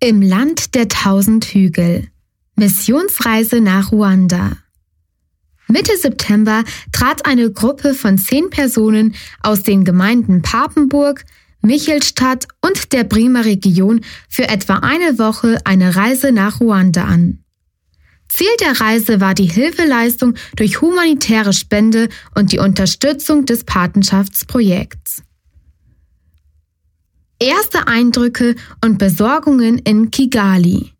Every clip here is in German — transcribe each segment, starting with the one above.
Im Land der tausend Hügel. Missionsreise nach Ruanda. Mitte September trat eine Gruppe von zehn Personen aus den Gemeinden Papenburg, Michelstadt und der Bremer Region für etwa eine Woche eine Reise nach Ruanda an. Ziel der Reise war die Hilfeleistung durch humanitäre Spende und die Unterstützung des Patenschaftsprojekts. Erste Eindrücke und Besorgungen in Kigali.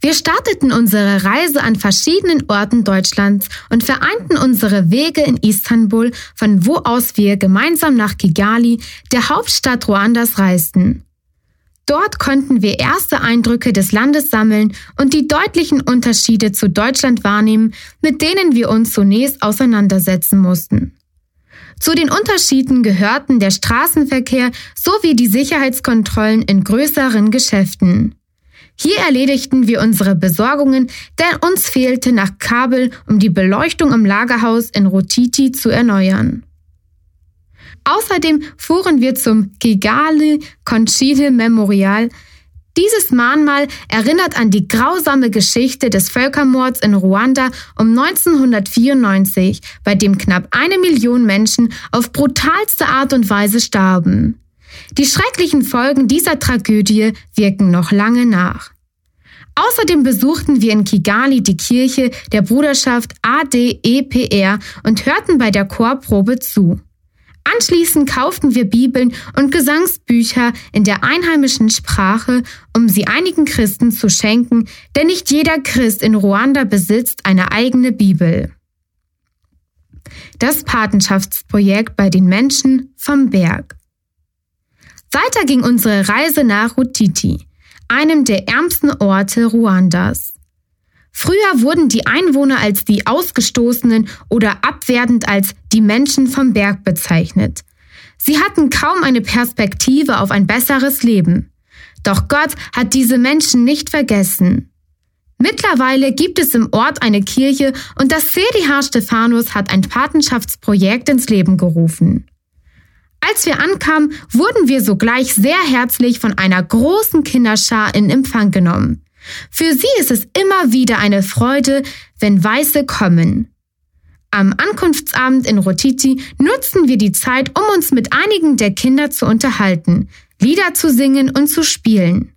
Wir starteten unsere Reise an verschiedenen Orten Deutschlands und vereinten unsere Wege in Istanbul, von wo aus wir gemeinsam nach Kigali, der Hauptstadt Ruandas, reisten. Dort konnten wir erste Eindrücke des Landes sammeln und die deutlichen Unterschiede zu Deutschland wahrnehmen, mit denen wir uns zunächst auseinandersetzen mussten. Zu den Unterschieden gehörten der Straßenverkehr sowie die Sicherheitskontrollen in größeren Geschäften. Hier erledigten wir unsere Besorgungen, denn uns fehlte nach Kabel, um die Beleuchtung im Lagerhaus in Rotiti zu erneuern. Außerdem fuhren wir zum Kigali Conchile Memorial, dieses Mahnmal erinnert an die grausame Geschichte des Völkermords in Ruanda um 1994, bei dem knapp eine Million Menschen auf brutalste Art und Weise starben. Die schrecklichen Folgen dieser Tragödie wirken noch lange nach. Außerdem besuchten wir in Kigali die Kirche der Bruderschaft ADEPR und hörten bei der Chorprobe zu. Anschließend kauften wir Bibeln und Gesangsbücher in der einheimischen Sprache, um sie einigen Christen zu schenken, denn nicht jeder Christ in Ruanda besitzt eine eigene Bibel. Das Patenschaftsprojekt bei den Menschen vom Berg. Weiter ging unsere Reise nach Rutiti, einem der ärmsten Orte Ruandas. Früher wurden die Einwohner als die Ausgestoßenen oder abwertend als die Menschen vom Berg bezeichnet. Sie hatten kaum eine Perspektive auf ein besseres Leben. Doch Gott hat diese Menschen nicht vergessen. Mittlerweile gibt es im Ort eine Kirche und das CDH Stephanus hat ein Patenschaftsprojekt ins Leben gerufen. Als wir ankamen, wurden wir sogleich sehr herzlich von einer großen Kinderschar in Empfang genommen. Für sie ist es immer wieder eine Freude, wenn Weiße kommen. Am Ankunftsabend in Rotiti nutzten wir die Zeit, um uns mit einigen der Kinder zu unterhalten, Lieder zu singen und zu spielen.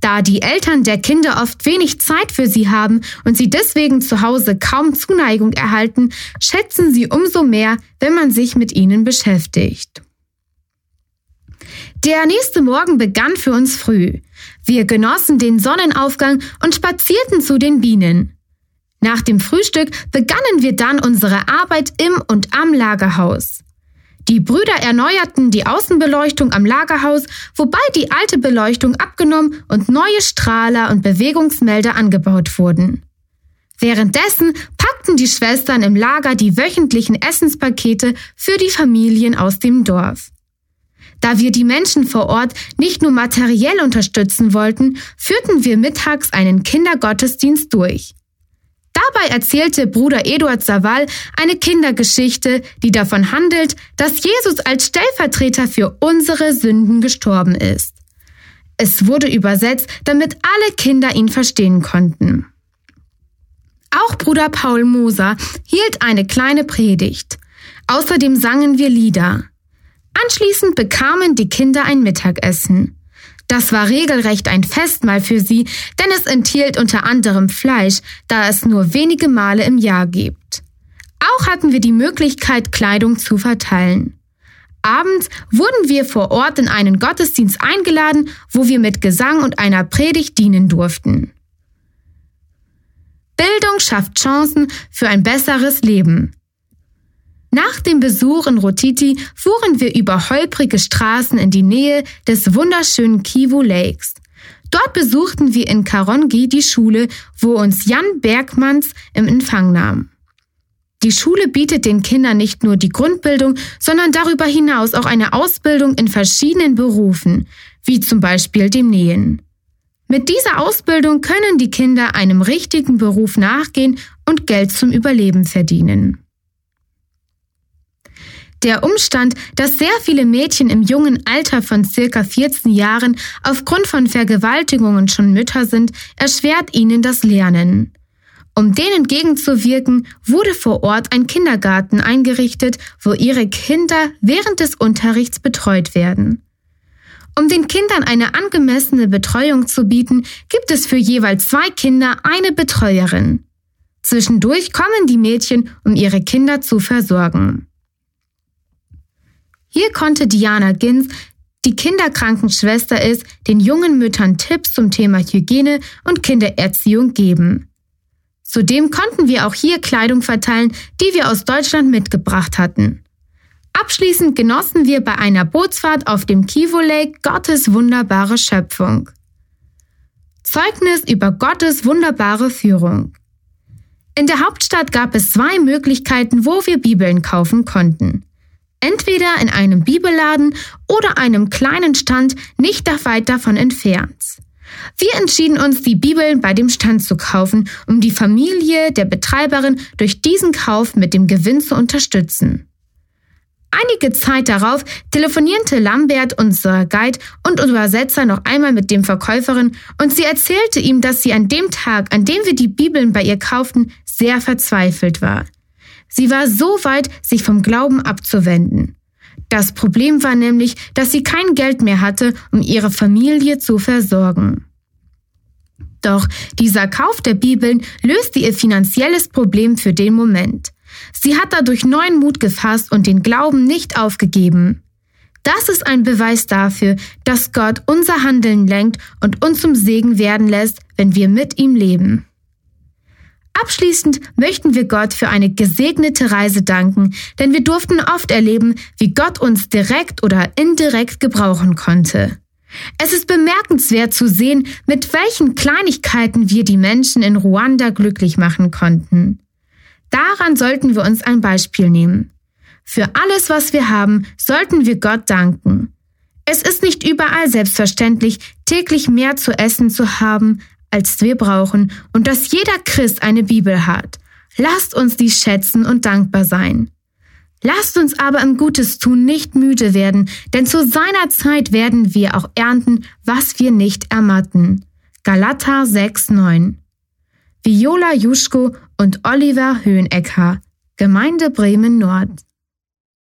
Da die Eltern der Kinder oft wenig Zeit für sie haben und sie deswegen zu Hause kaum Zuneigung erhalten, schätzen sie umso mehr, wenn man sich mit ihnen beschäftigt. Der nächste Morgen begann für uns früh. Wir genossen den Sonnenaufgang und spazierten zu den Bienen. Nach dem Frühstück begannen wir dann unsere Arbeit im und am Lagerhaus. Die Brüder erneuerten die Außenbeleuchtung am Lagerhaus, wobei die alte Beleuchtung abgenommen und neue Strahler und Bewegungsmelder angebaut wurden. Währenddessen packten die Schwestern im Lager die wöchentlichen Essenspakete für die Familien aus dem Dorf. Da wir die Menschen vor Ort nicht nur materiell unterstützen wollten, führten wir mittags einen Kindergottesdienst durch. Dabei erzählte Bruder Eduard Saval eine Kindergeschichte, die davon handelt, dass Jesus als Stellvertreter für unsere Sünden gestorben ist. Es wurde übersetzt, damit alle Kinder ihn verstehen konnten. Auch Bruder Paul Moser hielt eine kleine Predigt. Außerdem sangen wir Lieder. Anschließend bekamen die Kinder ein Mittagessen. Das war regelrecht ein Festmahl für sie, denn es enthielt unter anderem Fleisch, da es nur wenige Male im Jahr gibt. Auch hatten wir die Möglichkeit, Kleidung zu verteilen. Abends wurden wir vor Ort in einen Gottesdienst eingeladen, wo wir mit Gesang und einer Predigt dienen durften. Bildung schafft Chancen für ein besseres Leben. Nach dem Besuch in Rotiti fuhren wir über holprige Straßen in die Nähe des wunderschönen Kivu Lakes. Dort besuchten wir in Karongi die Schule, wo uns Jan Bergmanns im Empfang nahm. Die Schule bietet den Kindern nicht nur die Grundbildung, sondern darüber hinaus auch eine Ausbildung in verschiedenen Berufen, wie zum Beispiel dem Nähen. Mit dieser Ausbildung können die Kinder einem richtigen Beruf nachgehen und Geld zum Überleben verdienen. Der Umstand, dass sehr viele Mädchen im jungen Alter von circa 14 Jahren aufgrund von Vergewaltigungen schon Mütter sind, erschwert ihnen das Lernen. Um denen entgegenzuwirken, wurde vor Ort ein Kindergarten eingerichtet, wo ihre Kinder während des Unterrichts betreut werden. Um den Kindern eine angemessene Betreuung zu bieten, gibt es für jeweils zwei Kinder eine Betreuerin. Zwischendurch kommen die Mädchen, um ihre Kinder zu versorgen. Hier konnte Diana Gins, die Kinderkrankenschwester ist, den jungen Müttern Tipps zum Thema Hygiene und Kindererziehung geben. Zudem konnten wir auch hier Kleidung verteilen, die wir aus Deutschland mitgebracht hatten. Abschließend genossen wir bei einer Bootsfahrt auf dem Kivo Lake Gottes wunderbare Schöpfung. Zeugnis über Gottes wunderbare Führung. In der Hauptstadt gab es zwei Möglichkeiten, wo wir Bibeln kaufen konnten. Entweder in einem Bibelladen oder einem kleinen Stand nicht weit davon entfernt. Wir entschieden uns, die Bibeln bei dem Stand zu kaufen, um die Familie der Betreiberin durch diesen Kauf mit dem Gewinn zu unterstützen. Einige Zeit darauf telefonierte Lambert, unser Guide und Übersetzer, noch einmal mit dem Verkäuferin und sie erzählte ihm, dass sie an dem Tag, an dem wir die Bibeln bei ihr kauften, sehr verzweifelt war. Sie war so weit, sich vom Glauben abzuwenden. Das Problem war nämlich, dass sie kein Geld mehr hatte, um ihre Familie zu versorgen. Doch dieser Kauf der Bibeln löste ihr finanzielles Problem für den Moment. Sie hat dadurch neuen Mut gefasst und den Glauben nicht aufgegeben. Das ist ein Beweis dafür, dass Gott unser Handeln lenkt und uns zum Segen werden lässt, wenn wir mit ihm leben. Abschließend möchten wir Gott für eine gesegnete Reise danken, denn wir durften oft erleben, wie Gott uns direkt oder indirekt gebrauchen konnte. Es ist bemerkenswert zu sehen, mit welchen Kleinigkeiten wir die Menschen in Ruanda glücklich machen konnten. Daran sollten wir uns ein Beispiel nehmen. Für alles, was wir haben, sollten wir Gott danken. Es ist nicht überall selbstverständlich, täglich mehr zu essen zu haben, als wir brauchen und dass jeder Christ eine Bibel hat. Lasst uns dies schätzen und dankbar sein. Lasst uns aber im Gutes tun nicht müde werden, denn zu seiner Zeit werden wir auch ernten, was wir nicht ermatten. Galater 6,9 Viola Juschko und Oliver Höhenecker, Gemeinde Bremen Nord.